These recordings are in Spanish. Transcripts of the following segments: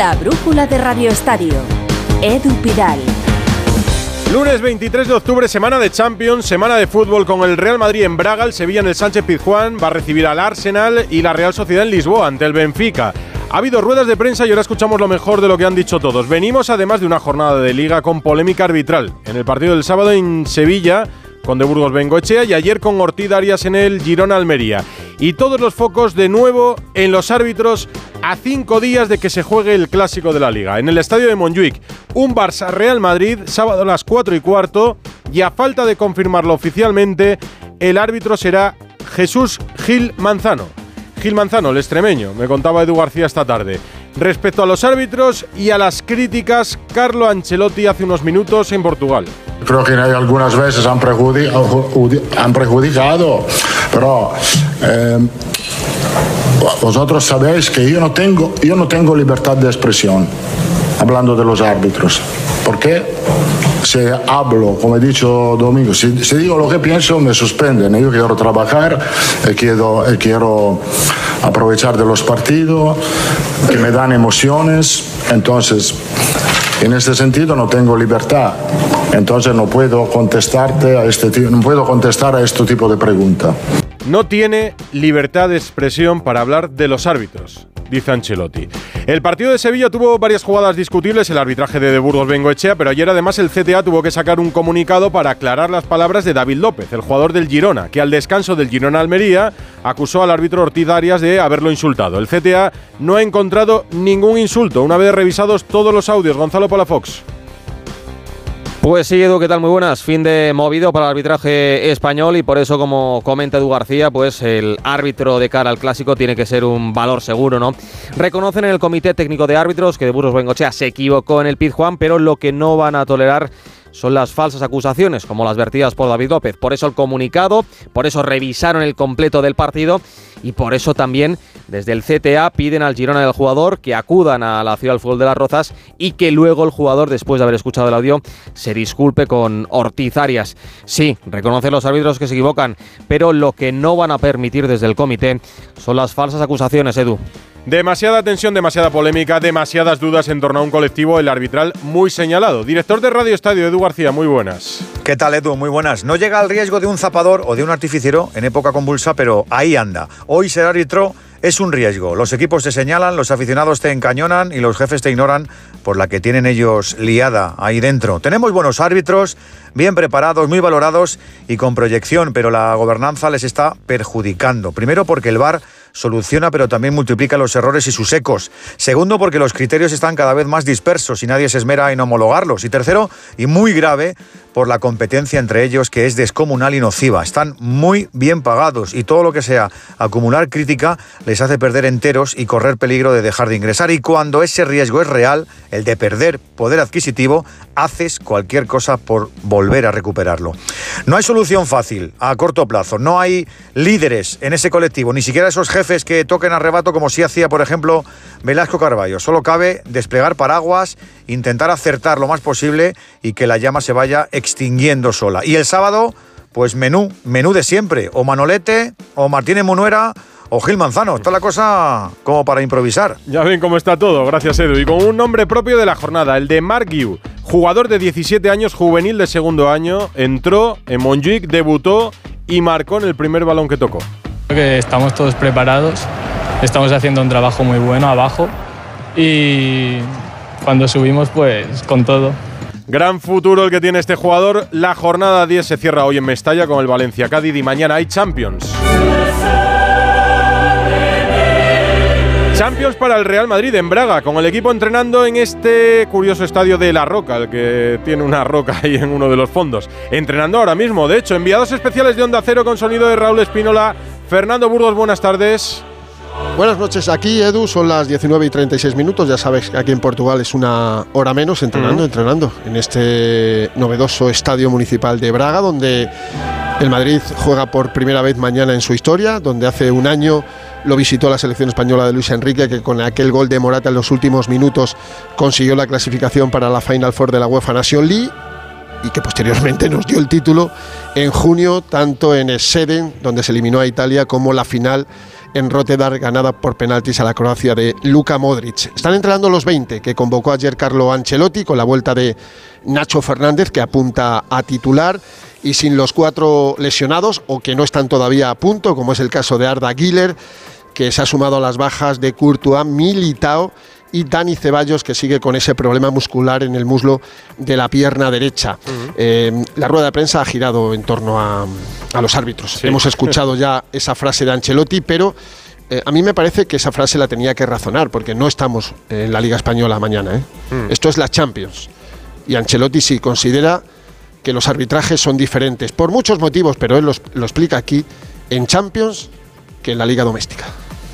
La brújula de Radio Estadio. Edu Pidal. Lunes 23 de octubre, semana de Champions, semana de fútbol con el Real Madrid en Braga, el Sevilla en el Sánchez Pizjuán, va a recibir al Arsenal y la Real Sociedad en Lisboa ante el Benfica. Ha habido ruedas de prensa y ahora escuchamos lo mejor de lo que han dicho todos. Venimos además de una jornada de liga con polémica arbitral. En el partido del sábado en Sevilla, con De Burgos Bengoechea y ayer con Ortiz Arias en el Girona Almería. Y todos los focos de nuevo en los árbitros a cinco días de que se juegue el clásico de la liga. En el estadio de Montjuic, un Barça Real Madrid, sábado a las 4 y cuarto, y a falta de confirmarlo oficialmente, el árbitro será Jesús Gil Manzano. Gil Manzano, el extremeño, me contaba Edu García esta tarde. Respecto a los árbitros y a las críticas, Carlo Ancelotti hace unos minutos en Portugal. Creo que algunas veces han, han perjudicado, pero eh, vosotros sabéis que yo no, tengo, yo no tengo libertad de expresión hablando de los árbitros. ¿Por qué? Si hablo, como he dicho Domingo, si, digo lo que pienso, me suspenden. Yo quiero trabajar, eh, quiero, eh, quiero aprovechar de los partidos, que me dan emociones. Entonces, en este sentido no tengo libertad. Entonces no puedo contestarte a este no puedo contestar a este tipo de pregunta. No tiene libertad de expresión para hablar de los árbitros dice Ancelotti. El partido de Sevilla tuvo varias jugadas discutibles, el arbitraje de De Burgos Bengoechea, pero ayer además el CTA tuvo que sacar un comunicado para aclarar las palabras de David López, el jugador del Girona, que al descanso del Girona Almería acusó al árbitro Ortiz Arias de haberlo insultado. El CTA no ha encontrado ningún insulto, una vez revisados todos los audios. Gonzalo Palafox. Pues sí, Edu, ¿qué tal? Muy buenas. Fin de movido para el arbitraje español y por eso, como comenta Edu García, pues el árbitro de cara al clásico tiene que ser un valor seguro, ¿no? Reconocen en el Comité Técnico de Árbitros que de Burgos Bengochea se equivocó en el Pizjuán, pero lo que no van a tolerar son las falsas acusaciones, como las vertidas por David López. Por eso el comunicado, por eso revisaron el completo del partido y por eso también desde el CTA piden al Girona del jugador que acudan a la Ciudad del Fútbol de las Rozas y que luego el jugador, después de haber escuchado el audio, se disculpe con Ortiz Arias. Sí, reconocer los árbitros que se equivocan, pero lo que no van a permitir desde el comité son las falsas acusaciones, Edu. Demasiada tensión, demasiada polémica, demasiadas dudas en torno a un colectivo, el arbitral muy señalado. Director de Radio Estadio, Edu García, muy buenas. ¿Qué tal, Edu? Muy buenas. No llega al riesgo de un zapador o de un artificiero en época convulsa, pero ahí anda. Hoy ser árbitro es un riesgo. Los equipos te señalan, los aficionados te encañonan y los jefes te ignoran por la que tienen ellos liada ahí dentro. Tenemos buenos árbitros, bien preparados, muy valorados y con proyección, pero la gobernanza les está perjudicando. Primero porque el VAR soluciona pero también multiplica los errores y sus ecos. Segundo, porque los criterios están cada vez más dispersos y nadie se esmera en homologarlos. Y tercero, y muy grave, por la competencia entre ellos que es descomunal y nociva. Están muy bien pagados y todo lo que sea acumular crítica les hace perder enteros y correr peligro de dejar de ingresar. Y cuando ese riesgo es real, el de perder poder adquisitivo, haces cualquier cosa por volver a recuperarlo. No hay solución fácil a corto plazo, no hay líderes en ese colectivo, ni siquiera esos jefes que toquen arrebato como si hacía, por ejemplo, Velasco Carballo. Solo cabe desplegar paraguas, intentar acertar lo más posible y que la llama se vaya extinguiendo sola. Y el sábado, pues menú, menú de siempre, o Manolete, o Martínez Munuera, o Gil Manzano. Está la cosa como para improvisar. Ya ven cómo está todo, gracias Edu. Y con un nombre propio de la jornada, el de Mark Yu, jugador de 17 años, juvenil de segundo año, entró en Montjuic, debutó y marcó en el primer balón que tocó. Creo que estamos todos preparados, estamos haciendo un trabajo muy bueno abajo y cuando subimos pues con todo. Gran futuro el que tiene este jugador. La jornada 10 se cierra hoy en Mestalla con el Valencia Cádiz y mañana hay Champions. Champions para el Real Madrid en Braga, con el equipo entrenando en este curioso estadio de La Roca, el que tiene una roca ahí en uno de los fondos. Entrenando ahora mismo, de hecho, enviados especiales de Onda Cero con sonido de Raúl Espínola. Fernando Burgos, buenas tardes. Buenas noches, aquí Edu, son las 19 y 36 minutos, ya sabes que aquí en Portugal es una hora menos entrenando, entrenando en este novedoso estadio municipal de Braga, donde el Madrid juega por primera vez mañana en su historia, donde hace un año lo visitó la selección española de Luis Enrique, que con aquel gol de Morata en los últimos minutos consiguió la clasificación para la Final Four de la UEFA Nation League y que posteriormente nos dio el título en junio, tanto en Seden, donde se eliminó a Italia, como la final en Rotterdam, ganada por penaltis a la Croacia de Luka Modric. Están entrenando los 20 que convocó ayer Carlo Ancelotti con la vuelta de Nacho Fernández, que apunta a titular y sin los cuatro lesionados o que no están todavía a punto, como es el caso de Arda Güler, que se ha sumado a las bajas de Courtois, Militao y Dani Ceballos, que sigue con ese problema muscular en el muslo de la pierna derecha. Eh, la rueda de prensa ha girado en torno a, a los árbitros. Hemos escuchado ya esa frase de Ancelotti, pero eh, a mí me parece que esa frase la tenía que razonar, porque no estamos en la Liga Española mañana. ¿eh? Esto es la Champions. Y Ancelotti sí considera que los arbitrajes son diferentes, por muchos motivos, pero él los- lo explica aquí, en Champions que en la Liga Doméstica.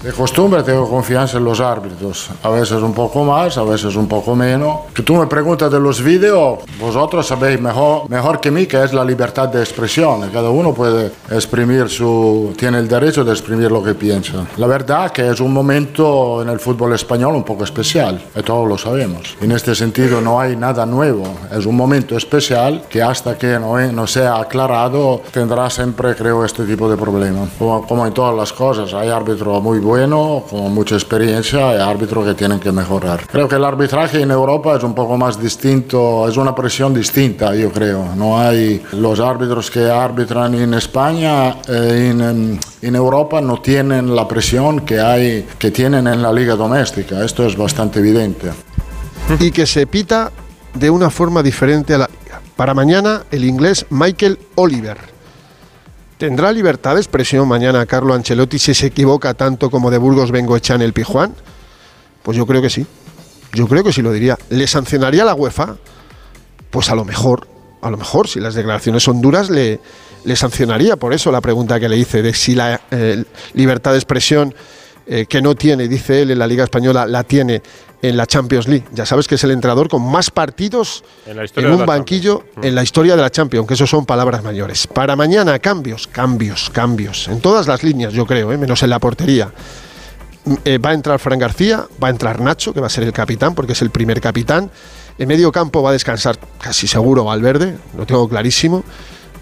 De costumbre tengo confianza en los árbitros, a veces un poco más, a veces un poco menos. Que tú me preguntas de los vídeos, vosotros sabéis mejor, mejor que mí que es la libertad de expresión. Cada uno puede exprimir su, tiene el derecho de exprimir lo que piensa. La verdad que es un momento en el fútbol español un poco especial, y todos lo sabemos. En este sentido no hay nada nuevo, es un momento especial que hasta que no, no sea aclarado tendrá siempre, creo, este tipo de problemas. Como, como en todas las cosas, hay árbitros muy buenos, con mucha experiencia, y árbitros que tienen que mejorar. Creo que el arbitraje en Europa es un poco más distinto, es una presión distinta, yo creo. No hay los árbitros que arbitran en España, eh, en, en Europa no tienen la presión que hay, que tienen en la liga doméstica. Esto es bastante evidente. y que se pita de una forma diferente a la liga. Para mañana, el inglés Michael Oliver. ¿Tendrá libertad de expresión mañana Carlo Ancelotti si se equivoca tanto como de Burgos Bengoechea en el Pijuán? Pues yo creo que sí. Yo creo que sí lo diría. ¿Le sancionaría la UEFA? Pues a lo mejor, a lo mejor, si las declaraciones son duras, le, le sancionaría. Por eso la pregunta que le hice de si la eh, libertad de expresión eh, que no tiene, dice él, en la Liga Española, la tiene en la Champions League. Ya sabes que es el entrenador con más partidos En un banquillo en la historia de la Champions, que eso son palabras mayores. Para mañana, cambios, cambios, cambios. En todas las líneas, yo creo, ¿eh? menos en la portería. Mm, eh, va a entrar Fran García, va a entrar Nacho, que va a ser el capitán, porque es el primer capitán. En medio campo va a descansar casi seguro Valverde, lo tengo clarísimo.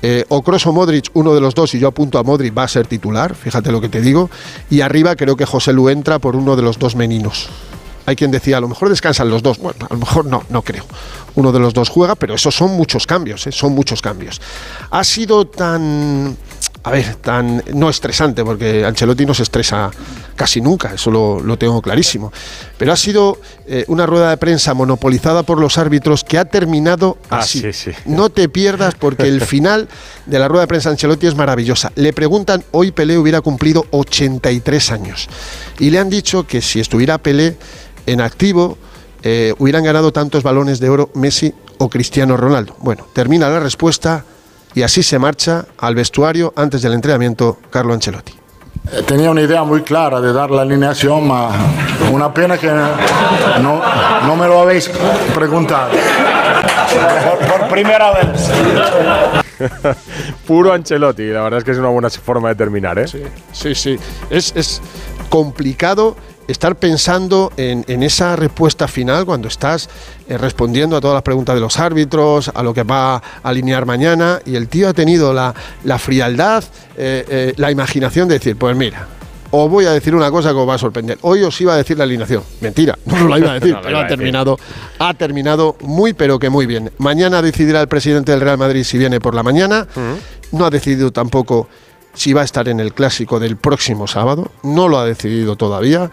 Eh, o Kroos o Modric, uno de los dos, y yo apunto a Modric, va a ser titular, fíjate lo que te digo. Y arriba creo que José Lu entra por uno de los dos meninos. Hay quien decía, a lo mejor descansan los dos. Bueno, a lo mejor no, no creo. Uno de los dos juega, pero esos son muchos cambios, ¿eh? son muchos cambios. Ha sido tan, a ver, tan no estresante, porque Ancelotti no se estresa casi nunca, eso lo, lo tengo clarísimo. Pero ha sido eh, una rueda de prensa monopolizada por los árbitros que ha terminado Ah, así. sí, sí. No te pierdas porque el final de la rueda de prensa de Ancelotti es maravillosa. Le preguntan, hoy Pelé hubiera cumplido 83 años. Y le han dicho que si estuviera Pelé en activo, eh, hubieran ganado tantos balones de oro Messi o Cristiano Ronaldo. Bueno, termina la respuesta y así se marcha al vestuario antes del entrenamiento Carlo Ancelotti. Eh, Tenía una idea muy clara de dar la alineación, ma una pena que no, no me lo habéis preguntado. Por, por primera vez. Puro Ancelotti, la verdad es que es una buena forma de terminar, ¿eh? Sí, sí. Es, es complicado estar pensando en, en esa respuesta final cuando estás eh, respondiendo a todas las preguntas de los árbitros, a lo que va a alinear mañana, y el tío ha tenido la, la frialdad, eh, eh, la imaginación de decir, pues mira, os voy a decir una cosa que os va a sorprender. Hoy os iba a decir la alineación. Mentira, no os la iba a decir, No pero ha terminado, ha terminado muy pero que muy bien. Mañana decidirá el presidente del Real Madrid si viene por la mañana. No ha decidido tampoco si va a estar en el clásico del próximo sábado. No lo ha decidido todavía.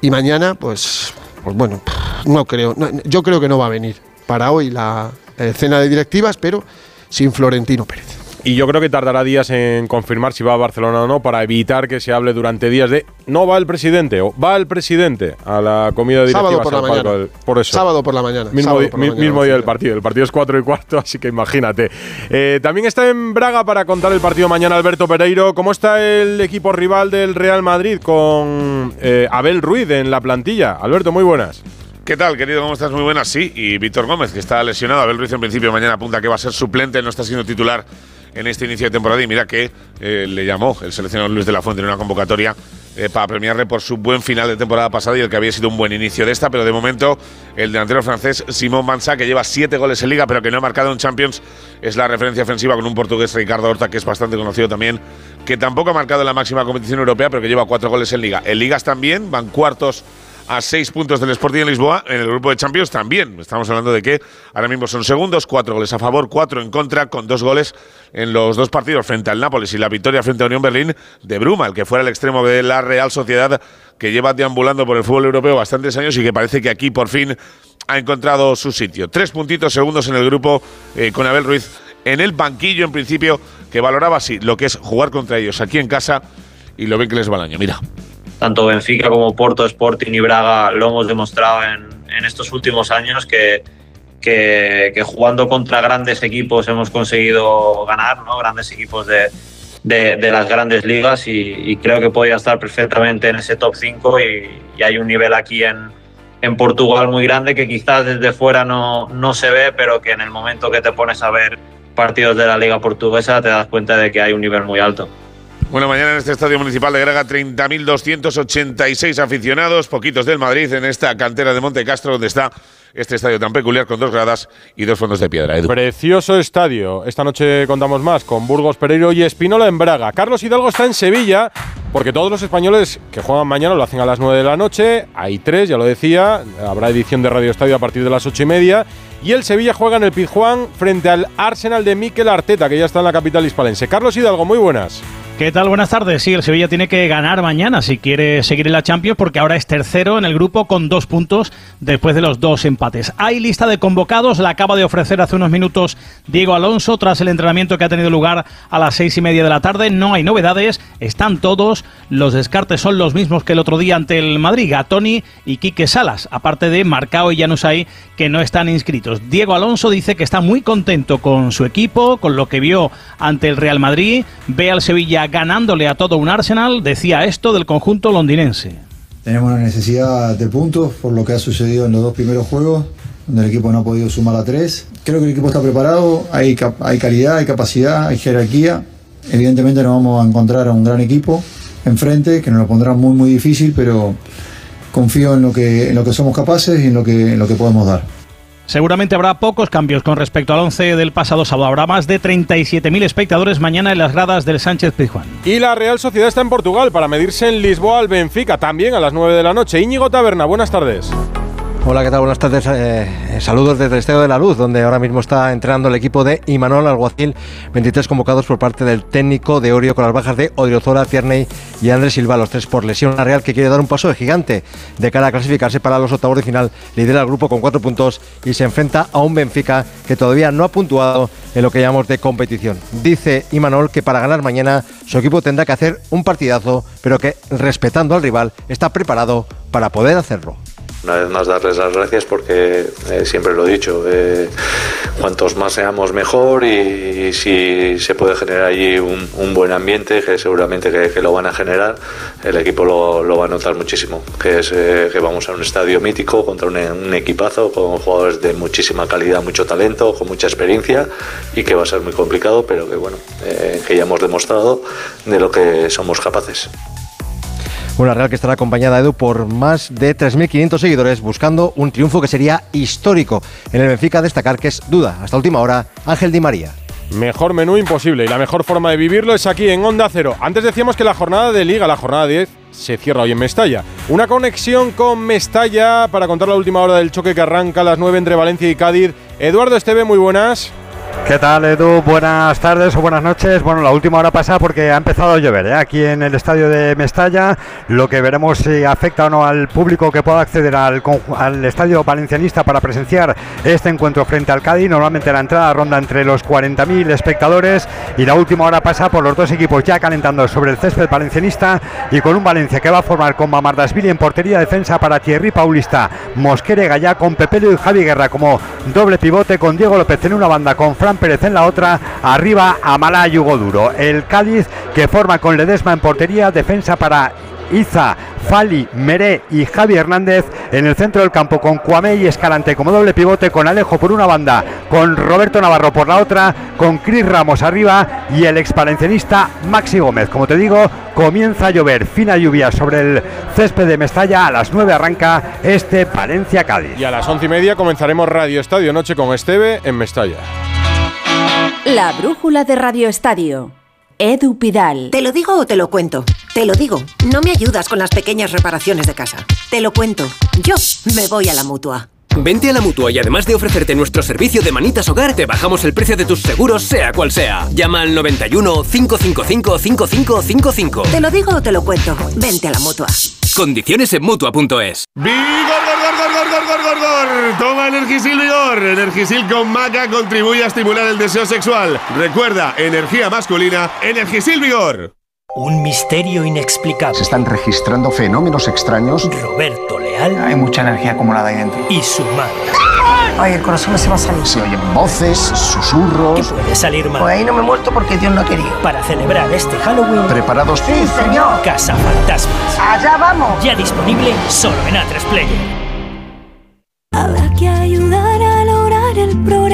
Y mañana, pues, pues bueno, no creo. yo creo que no va a venir para hoy la eh, cena de directivas, pero sin Florentino Pérez. Y yo creo que tardará días en confirmar si va a Barcelona o no para evitar que se hable durante días de no va el presidente o va el presidente a la comida directiva. Sábado por la mañana. Por eso. Sábado por la mañana. Mismo, sábado di- por la mi- mañana, mismo día del partido. El partido es 4 y cuarto, así que imagínate. Eh, también está en Braga para contar el partido mañana Alberto Pereiro. ¿Cómo está el equipo rival del Real Madrid con eh, Abel Ruiz en la plantilla? Alberto, muy buenas. ¿Qué tal, querido? ¿Cómo estás? Muy buenas. Sí, y Víctor Gómez, que está lesionado. Abel Ruiz, en principio, mañana apunta que va a ser suplente, no está siendo titular en este inicio de temporada. Y mira que eh, le llamó el seleccionador Luis de la Fuente en una convocatoria eh, para premiarle por su buen final de temporada pasada y el que había sido un buen inicio de esta, pero de momento el delantero francés Simón Mansa, que lleva siete goles en liga, pero que no ha marcado en Champions, es la referencia ofensiva con un portugués Ricardo Horta, que es bastante conocido también, que tampoco ha marcado en la máxima competición europea, pero que lleva cuatro goles en liga. En ligas también, van cuartos a seis puntos del Sporting de Lisboa. En el grupo de Champions también. Estamos hablando de que ahora mismo son segundos, cuatro goles a favor, cuatro en contra, con dos goles en los dos partidos frente al Nápoles y la victoria frente a Unión Berlín de Bruma, el que fuera el extremo de la Real Sociedad, que lleva deambulando por el fútbol europeo bastantes años y que parece que aquí por fin ha encontrado su sitio. Tres puntitos segundos en el grupo eh, con Abel Ruiz en el banquillo, en principio, que valoraba así lo que es jugar contra ellos aquí en casa y lo ven que les va el año. Mira tanto Benfica como Porto, Sporting y Braga lo hemos demostrado en, en estos últimos años que, que, jugando contra grandes equipos hemos conseguido ganar, ¿no? grandes equipos de, de, las grandes ligas y, creo que podría estar perfectamente en ese top 5 y, y hay un nivel aquí en, en Portugal muy grande que quizás desde fuera no, no se ve, pero que en el momento que te pones a ver partidos de la liga portuguesa te das cuenta de que hay un nivel muy alto. Bueno, mañana en este Estadio Municipal de Graga, 30.286 aficionados, poquitos del Madrid, en esta cantera de Monte Castro, donde está este estadio tan peculiar con dos gradas y dos fondos de piedra. Precioso estadio. Esta noche contamos más con Burgos Pereiro y Espinola en Braga. Carlos Hidalgo está en Sevilla porque todos los españoles que juegan mañana lo hacen a las 9 de la noche. Hay tres, ya lo decía. Habrá edición de Radio Estadio a partir de las ocho y media. Y el Sevilla juega en el Pizjuán frente al Arsenal de Mikel Arteta, que ya está en la capital hispalense. Carlos Hidalgo, muy buenas. ¿Qué tal? Buenas tardes. Sí, el Sevilla tiene que ganar mañana si quiere seguir en la Champions porque ahora es tercero en el grupo con dos puntos después de los dos empates. Hay lista de convocados, la acaba de ofrecer hace unos minutos Diego Alonso tras el entrenamiento que ha tenido lugar a las seis y media de la tarde. No hay novedades, están todos. Los descartes son los mismos que el otro día ante el Madrid, Gatoni y Quique Salas, aparte de Marcao y Janusay que no están inscritos. Diego Alonso dice que está muy contento con su equipo, con lo que vio ante el Real Madrid, ve al Sevilla ganándole a todo un Arsenal, decía esto del conjunto londinense. Tenemos una necesidad de puntos por lo que ha sucedido en los dos primeros juegos, donde el equipo no ha podido sumar a tres. Creo que el equipo está preparado, hay, hay calidad, hay capacidad, hay jerarquía. Evidentemente nos vamos a encontrar a un gran equipo enfrente, que nos lo pondrá muy muy difícil, pero confío en lo que, en lo que somos capaces y en lo que, en lo que podemos dar. Seguramente habrá pocos cambios con respecto al 11 del pasado sábado. Habrá más de 37.000 espectadores mañana en las gradas del Sánchez Pizjuán. Y la Real Sociedad está en Portugal para medirse en Lisboa al Benfica, también a las 9 de la noche. Íñigo Taberna, buenas tardes. Hola, ¿qué tal? Buenas tardes. Eh, saludos desde el Estadio de la Luz, donde ahora mismo está entrenando el equipo de Imanol Alguacil. 23 convocados por parte del técnico de Orio con las bajas de Odriozola, Tierney y Andrés Silva, los tres por lesión. La Real que quiere dar un paso de gigante de cara a clasificarse para los octavos de final. Lidera el grupo con cuatro puntos y se enfrenta a un Benfica que todavía no ha puntuado en lo que llamamos de competición. Dice Imanol que para ganar mañana su equipo tendrá que hacer un partidazo, pero que respetando al rival está preparado para poder hacerlo. Una vez más darles las gracias porque eh, siempre lo he dicho, eh, cuantos más seamos mejor y, si se puede generar allí un, buen ambiente, que seguramente que, lo van a generar, el equipo lo, va a notar muchísimo, que es eh, que vamos a un estadio mítico contra un, equipazo con jugadores de muchísima calidad, mucho talento, con mucha experiencia y que va a ser muy complicado, pero que bueno, que ya hemos demostrado de lo que somos capaces. Una Real que estará acompañada, Edu, por más de 3.500 seguidores buscando un triunfo que sería histórico. En el Benfica destacar que es duda, hasta última hora, Ángel Di María. Mejor menú imposible y la mejor forma de vivirlo es aquí en Onda Cero. Antes decíamos que la jornada de Liga, la jornada 10, se cierra hoy en Mestalla. Una conexión con Mestalla para contar la última hora del choque que arranca a las 9 entre Valencia y Cádiz. Eduardo Esteve, muy buenas. ¿Qué tal, Edu? Buenas tardes o buenas noches. Bueno, la última hora pasa porque ha empezado a llover ¿eh? aquí en el estadio de Mestalla. Lo que veremos si afecta o no al público que pueda acceder al, al estadio valencianista para presenciar este encuentro frente al Cádiz. Normalmente la entrada ronda entre los 40.000 espectadores y la última hora pasa por los dos equipos ya calentando sobre el césped valencianista y con un Valencia que va a formar con Mamardasvili en portería defensa para Thierry Paulista, Mosquere Gallá con Pepelo y Javi Guerra como doble pivote con Diego López en una banda con Fran Pérez en la otra, arriba Amala Yugo Duro. El Cádiz que forma con Ledesma en portería, defensa para Iza, Fali, Meré y Javi Hernández en el centro del campo con Cuamé y Escalante como doble pivote, con Alejo por una banda, con Roberto Navarro por la otra, con Cris Ramos arriba y el expalencianista Maxi Gómez. Como te digo, comienza a llover, fina lluvia sobre el césped de Mestalla. A las 9 arranca este Palencia-Cádiz. Y a las once y media comenzaremos Radio Estadio Noche con Esteve en Mestalla. La brújula de Radio Estadio. Edu Pidal. ¿Te lo digo o te lo cuento? Te lo digo. No me ayudas con las pequeñas reparaciones de casa. Te lo cuento. Yo me voy a la mutua. Vente a la Mutua y además de ofrecerte nuestro servicio de manitas hogar, te bajamos el precio de tus seguros sea cual sea. Llama al 91 555 5555. Te lo digo o te lo cuento. Vente a la Mutua. Condiciones en Mutua.es. ¡Vigor, gor, gor, gor, gor, gor, gor, gor! Toma Energisil Vigor. Energisil con maca contribuye a estimular el deseo sexual. Recuerda, energía masculina, Energisil Vigor. Un misterio inexplicable. Se están registrando fenómenos extraños. Roberto Leal Hay mucha energía acumulada ahí dentro. y su madre. Ay, el corazón me se va a salir. Se oyen voces, susurros. ¿Qué puede salir mal? Pues ahí no me he muerto porque Dios no ha querido. Para celebrar este Halloween, ¿Preparados? Sí, señor. Casa Fantasmas. Allá vamos. Ya disponible solo en A3 Player. Habrá que ayudar a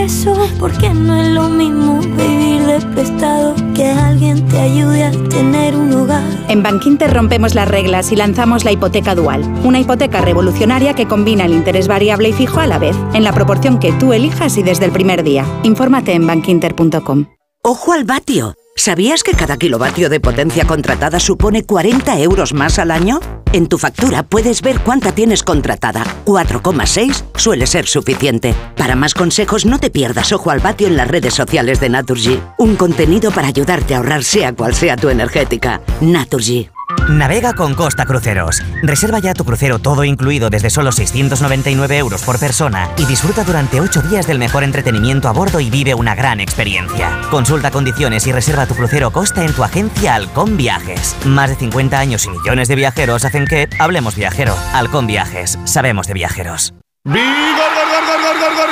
progreso, porque no es lo mismo vivir de prestado que alguien te ayude a tener un hogar. En Bankinter rompemos las reglas y lanzamos la hipoteca dual, una hipoteca revolucionaria que combina el interés variable y fijo a la vez, en la proporción que tú elijas y desde el primer día. Infórmate en bankinter.com. Ojo al vatio. ¿Sabías que cada kilovatio de potencia contratada supone 40 euros más al año? En tu factura puedes ver cuánta tienes contratada. 4,6 suele ser suficiente. Para más consejos no te pierdas Ojo al vatio en las redes sociales de Naturgy. Un contenido para ayudarte a ahorrar sea cual sea tu energética. Naturgy. Navega con Costa Cruceros. Reserva ya tu crucero todo incluido desde solo 699 euros por persona y disfruta durante 8 días del mejor entretenimiento a bordo y vive una gran experiencia. Consulta condiciones y reserva tu crucero Costa en tu agencia Halcón Viajes. Más de 50 años y millones de viajeros hacen que hablemos viajero. Halcón Viajes. Sabemos de viajeros. ¡Vigor, gor, gor, gor,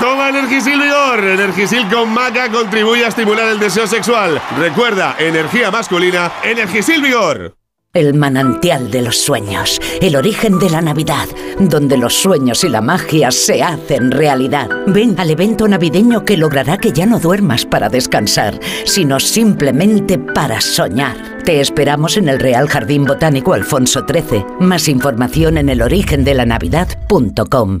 Toma Energisil Vigor. Energisil con maca contribuye a estimular el deseo sexual. Recuerda, energía masculina, Energisil Vigor. El manantial de los sueños, el origen de la Navidad, donde los sueños y la magia se hacen realidad. Ven al evento navideño que logrará que ya no duermas para descansar, sino simplemente para soñar. Te esperamos en el Real Jardín Botánico Alfonso XIII. Más información en elorigendelanavidad.com.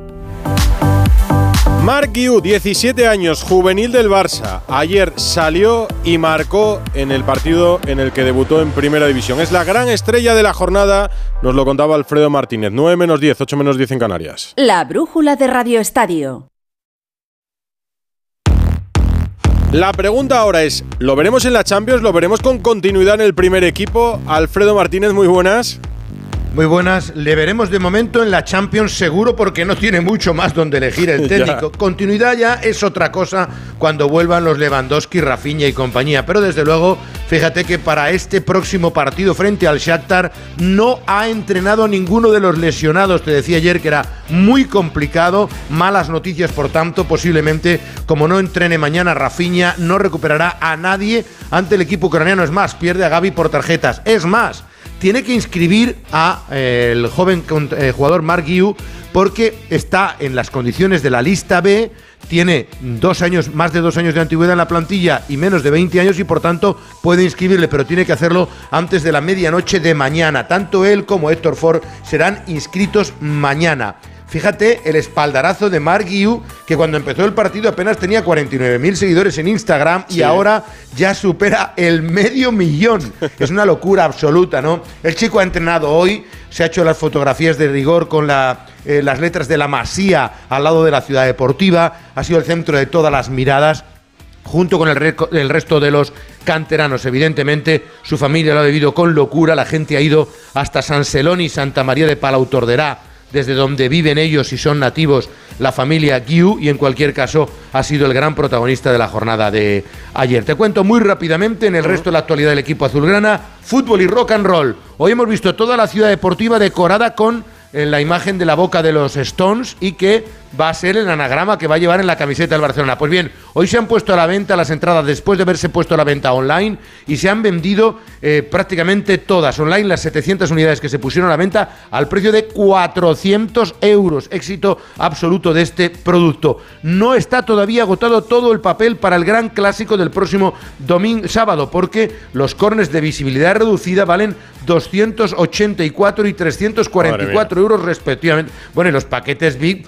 Marc Guiu, 17 años, juvenil del Barça. Ayer salió y marcó en el partido en el que debutó en Primera División. Es la gran estrella de la jornada, nos lo contaba Alfredo Martínez. 9 menos 10, 8 menos 10 en Canarias. La brújula de Radio Estadio. La pregunta ahora es, ¿lo veremos en la Champions? ¿Lo veremos con continuidad en el primer equipo? Alfredo Martínez, muy buenas. Muy buenas, le veremos de momento en la Champions seguro porque no tiene mucho más donde elegir el Ya. técnico. Continuidad ya es otra cosa cuando vuelvan los Lewandowski, Rafinha y compañía, pero desde luego, fíjate que para este próximo partido frente al Shakhtar no ha entrenado a ninguno de los lesionados. Te decía ayer que era muy complicado, malas noticias por tanto, posiblemente como no entrene mañana Rafinha no recuperará a nadie ante el equipo ucraniano, es más, pierde a Gaby por tarjetas. Es más, tiene que inscribir a eh, el joven eh, jugador Mark Guiu porque está en las condiciones de la lista B, tiene dos años, más de dos años de antigüedad en la plantilla y menos de 20 años y por tanto puede inscribirle, pero tiene que hacerlo antes de la medianoche de mañana. Tanto él como Héctor Ford serán inscritos mañana. Fíjate el espaldarazo de Mark Guiu, que cuando empezó el partido apenas tenía 49.000 seguidores en Instagram y ahora ya supera el medio millón. Es una locura absoluta, ¿no? El chico ha entrenado hoy, se ha hecho las fotografías de rigor con la, eh, las letras de la Masía al lado de la ciudad deportiva, ha sido el centro de todas las miradas. junto con el, resto de los canteranos. Evidentemente, su familia lo ha vivido con locura. La gente ha ido hasta San Celoni y Santa María de Palautorderá, desde donde viven ellos y son nativos la familia Guiu, y en cualquier caso ha sido el gran protagonista de la jornada de ayer. Te cuento muy rápidamente en el resto de la actualidad del equipo azulgrana, fútbol y rock and roll. Hoy hemos visto toda la ciudad deportiva decorada con eh, la imagen de la boca de los Stones y que va a ser el anagrama que va a llevar en la camiseta del Barcelona. Pues bien, hoy se han puesto a la venta las entradas después de haberse puesto a la venta online y se han vendido eh, prácticamente todas online, las 700 unidades que se pusieron a la venta al precio de 400 euros. Éxito absoluto de este producto. No está todavía agotado todo el papel para el gran clásico del próximo domingo, sábado, porque los cornes de visibilidad reducida valen 284 y 344 euros respectivamente. Bueno, y los paquetes VIP,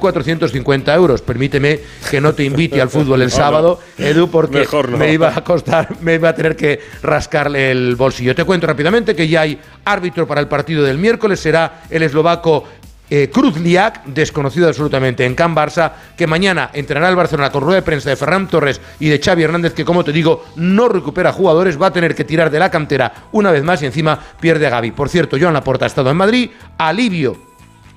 2.450 euros. Permíteme que no te invite al fútbol el No, sábado, no. Edu, porque Mejor no. me iba a costar, me iba a tener que rascarle el bolsillo. Te cuento rápidamente que ya hay árbitro para el partido del miércoles, será el eslovaco eh, Kruzliak, desconocido absolutamente en Can Barça, que mañana entrenará el Barcelona con rueda de prensa de Ferran Torres y de Xavi Hernández, que como te digo, no recupera jugadores, va a tener que tirar de la cantera una vez más y encima pierde a Gaby. Por cierto, Joan Laporta ha estado en Madrid, alivio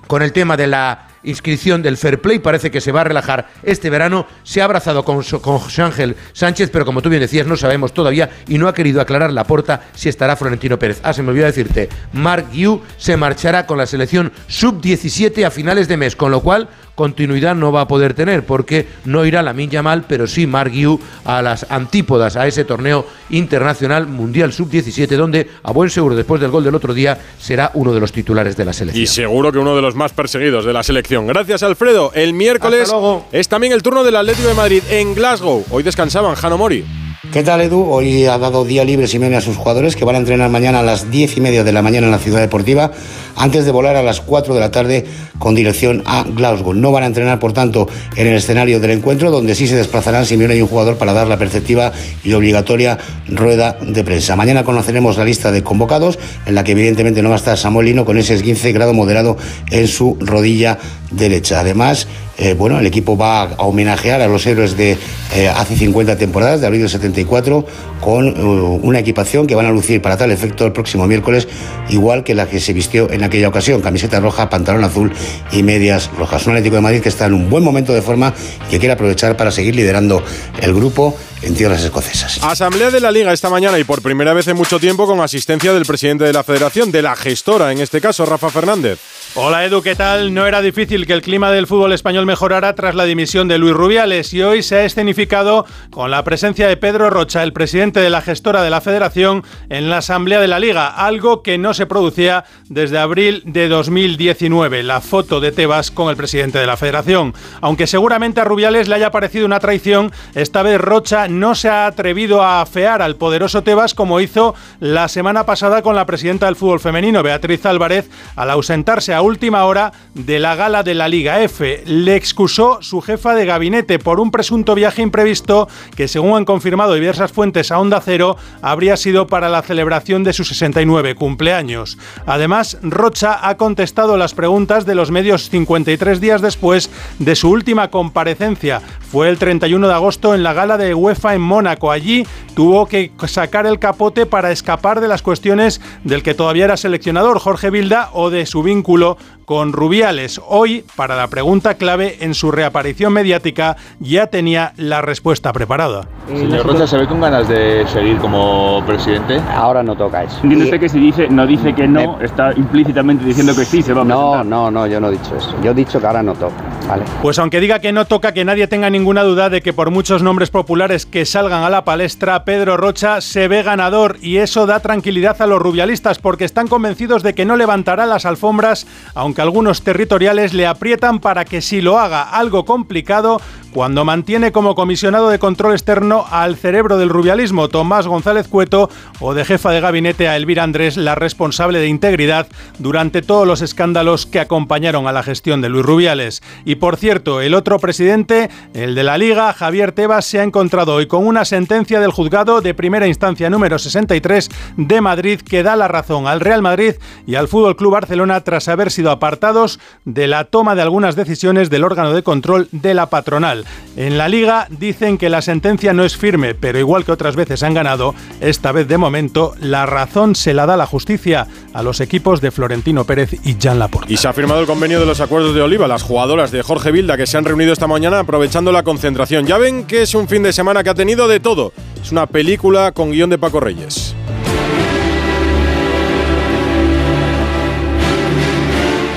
con el tema de la inscripción del Fair Play, parece que se va a relajar este verano, se ha abrazado con, con José Ángel Sánchez, pero como tú bien decías, no sabemos todavía y no ha querido aclarar la porta si estará Florentino Pérez. Ah, se me olvidó decirte, Mark Yu se marchará con la selección sub-17 a finales de mes, con lo cual continuidad no va a poder tener, porque no irá la Yamal, pero sí Mark Yu a las antípodas, a ese torneo internacional mundial sub-17, donde a buen seguro, después del gol del otro día, será uno de los titulares de la selección. Y seguro que uno de los más perseguidos de la selección. Gracias, Alfredo. El miércoles es también el turno del Atlético de Madrid en Glasgow. Hoy descansaban Jano Mori. ¿Qué tal, Edu? Hoy ha dado día libre Simeone a sus jugadores que van a entrenar mañana a las 10 y media de la mañana en la ciudad deportiva antes de volar a las 4 de la tarde con dirección a Glasgow. No van a entrenar, por tanto, en el escenario del encuentro, donde sí se desplazarán Simeone y un jugador para dar la perceptiva y obligatoria rueda de prensa. Mañana conoceremos la lista de convocados, en la que evidentemente no va a estar Samuel Lino con ese esguince grado moderado en su rodilla derecha. Además, eh, bueno, el equipo va a homenajear a los héroes de eh, hace 50 temporadas, de abril del 74, con eh, una equipación que van a lucir para tal efecto el próximo miércoles, igual que la que se vistió en aquella ocasión, camiseta roja, pantalón azul y medias rojas. Un Atlético de Madrid que está en un buen momento de forma y que quiere aprovechar para seguir liderando el grupo en tierras escocesas. Asamblea de la Liga esta mañana y por primera vez en mucho tiempo con asistencia del presidente de la Federación, de la gestora, en este caso, Rafa Fernández. Hola Edu, ¿qué tal? No era difícil que el clima del fútbol español mejorara tras la dimisión de Luis Rubiales y hoy se ha escenificado con la presencia de Pedro Rocha, el presidente de la gestora de la federación, en la Asamblea de la Liga, algo que no se producía desde abril de 2019, la foto de Tebas con el presidente de la federación. Aunque seguramente a Rubiales le haya parecido una traición, esta vez Rocha no se ha atrevido a afear al poderoso Tebas como hizo la semana pasada con la presidenta del fútbol femenino, Beatriz Álvarez, al ausentarse a última hora de la gala de la Liga F. Le excusó su jefa de gabinete por un presunto viaje imprevisto que, según han confirmado diversas fuentes a Onda Cero, habría sido para la celebración de su 69 cumpleaños. Además, Rocha ha contestado las preguntas de los medios 53 días después de su última comparecencia. Fue el 31 de agosto en la gala de UEFA en Mónaco. Allí tuvo que sacar el capote para escapar de las cuestiones del que todavía era seleccionador, Jorge Vilda, o de su vínculo con Rubiales. Hoy, para la pregunta clave, en su reaparición mediática ya tenía la respuesta preparada. Señor Rocha, ¿se ve con ganas de seguir como presidente? Ahora no toca eso. Entiende usted que si dice, no dice que no, está implícitamente diciendo que sí se va a No, presentar. no, no, yo no he dicho eso. Yo he dicho que ahora no toca, ¿vale? Pues aunque diga que no toca, que nadie tenga ninguna duda de que por muchos nombres populares que salgan a la palestra, Pedro Rocha se ve ganador y eso da tranquilidad a los rubialistas porque están convencidos de que no levantará las alfombras, aunque algunos territoriales le aprietan para que sí lo haga, algo complicado cuando mantiene como comisionado de control externo al cerebro del rubialismo, Tomás González Cueto, o de jefa de gabinete a Elvira Andrés, la responsable de integridad durante todos los escándalos que acompañaron a la gestión de Luis Rubiales. Y por cierto, el otro presidente, el de la Liga, Javier Tebas, se ha encontrado hoy con una sentencia del juzgado de primera instancia número 63 de Madrid que da la razón al Real Madrid y al Fútbol Club Barcelona tras haber sido apartados de la toma de algunas decisiones del órgano de control de la patronal. En la liga dicen que la sentencia no es firme, pero igual que otras veces han ganado, esta vez de momento la razón se la da la justicia a los equipos de Florentino Pérez y Jan Laporta. Y se ha firmado el convenio de los acuerdos de Oliva, las jugadoras de Jorge Vilda que se han reunido esta mañana aprovechando la concentración. Ya ven que es un fin de semana que ha tenido de todo. Es una película con guion de Paco Reyes.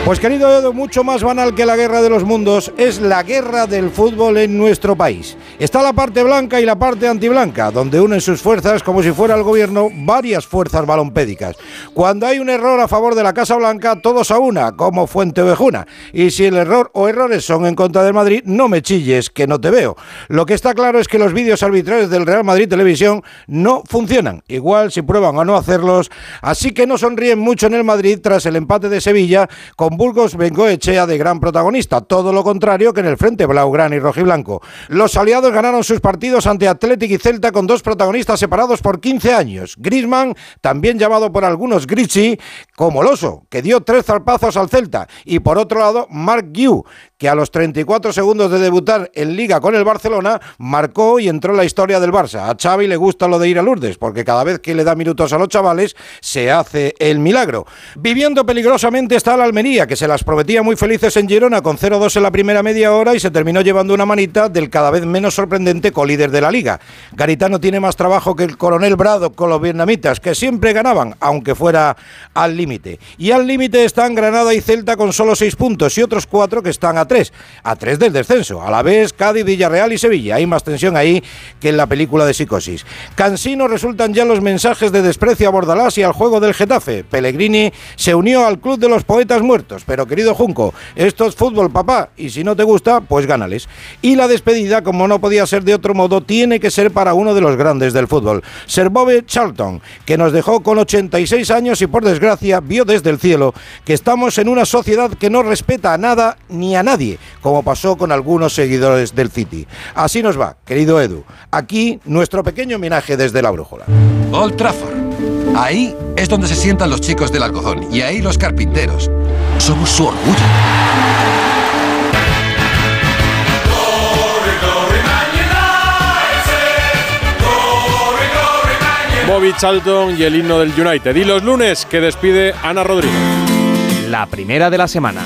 Pues querido Edo, mucho más banal que la guerra de los mundos es la guerra del fútbol en nuestro país. Está la parte blanca y la parte antiblanca, donde unen sus fuerzas como si fuera el gobierno varias fuerzas balompédicas. Cuando hay un error a favor de la Casa Blanca, todos a una, como Fuente Ovejuna. Y si el error o errores son en contra del Madrid, no me chilles, que no te veo. Lo que está claro es que los vídeos arbitrales del Real Madrid Televisión no funcionan. Igual si prueban a no hacerlos, así que no sonríen mucho en el Madrid tras el empate de Sevilla con Burgos Bengoechea de gran protagonista, todo lo contrario que en el frente blaugrana y rojiblanco. Los aliados ganaron sus partidos ante Athletic y Celta con dos protagonistas separados por 15 años. Grisman, también llamado por algunos Gritzy, como Loso, que dio tres zarpazos al Celta, y por otro lado Mark Guiu, que a los 34 segundos de debutar en Liga con el Barcelona, marcó y entró en la historia del Barça. A Xavi le gusta lo de ir a Lourdes, porque cada vez que le da minutos a los chavales, se hace el milagro. Viviendo peligrosamente está la Almería, que se las prometía muy felices en Girona con 0-2 en la primera media hora y se terminó llevando una manita del cada vez menos sorprendente colíder de la Liga. Garitano tiene más trabajo que el coronel Brado con los vietnamitas, que siempre ganaban, aunque fuera al límite. Y al límite están Granada y Celta con solo 6 puntos y otros 4 que están 3, a 3 del descenso. A la vez, Cádiz, Villarreal y Sevilla. Hay más tensión ahí que en la película de Psicosis. Cansino resultan ya los mensajes de desprecio a Bordalás y al juego del Getafe. Pellegrini se unió al club de los poetas muertos. Pero querido Junco, esto es fútbol, papá, y si no te gusta, pues gánales. Y la despedida, como no podía ser de otro modo, tiene que ser para uno de los grandes del fútbol. Sir Bobby Charlton, que nos dejó con 86 años y por desgracia vio desde el cielo que estamos en una sociedad que no respeta a nada ni a nadie como pasó con algunos seguidores del City. Así nos va, querido Edu. Aquí nuestro pequeño homenaje desde la brújula. Old Trafford. Ahí es donde se sientan los chicos del algodón y ahí los carpinteros. Somos su orgullo. Bobby Charlton y el himno del United. Y los lunes que despide Ana Rodríguez. La primera de la semana.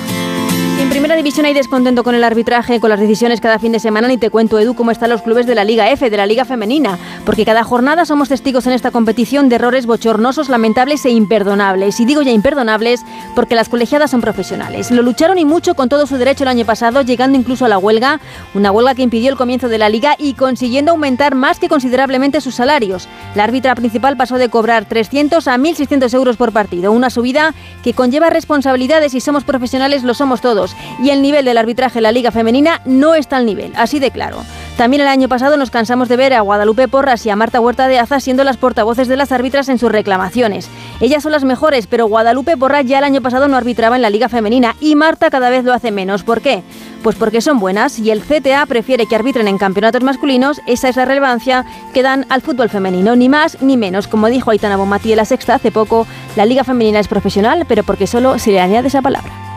Primera división hay descontento con el arbitraje, con las decisiones cada fin de semana, ni te cuento, Edu, cómo están los clubes de la Liga F, de la Liga Femenina, porque cada jornada somos testigos en esta competición de errores bochornosos, lamentables e imperdonables. Y digo ya imperdonables porque las colegiadas son profesionales. Lo lucharon y mucho con todo su derecho el año pasado, llegando incluso a la huelga, una huelga que impidió el comienzo de la liga y consiguiendo aumentar más que considerablemente sus salarios. La árbitra principal pasó de cobrar 300 a 1.600 euros por partido, una subida que conlleva responsabilidades y somos profesionales, lo somos todos y el nivel del arbitraje en la Liga Femenina no está al nivel, así de claro. También el año pasado nos cansamos de ver a Guadalupe Porras y a Marta Huerta de Aza siendo las portavoces de las árbitras en sus reclamaciones. Ellas son las mejores, pero Guadalupe Porras ya el año pasado no arbitraba en la Liga Femenina y Marta cada vez lo hace menos. ¿Por qué? Pues porque son buenas y el CTA prefiere que arbitren en campeonatos masculinos, esa es la relevancia que dan al fútbol femenino, ni más ni menos. Como dijo Aitana Bonmatí en la sexta hace poco, la Liga Femenina es profesional, pero porque solo se le añade esa palabra.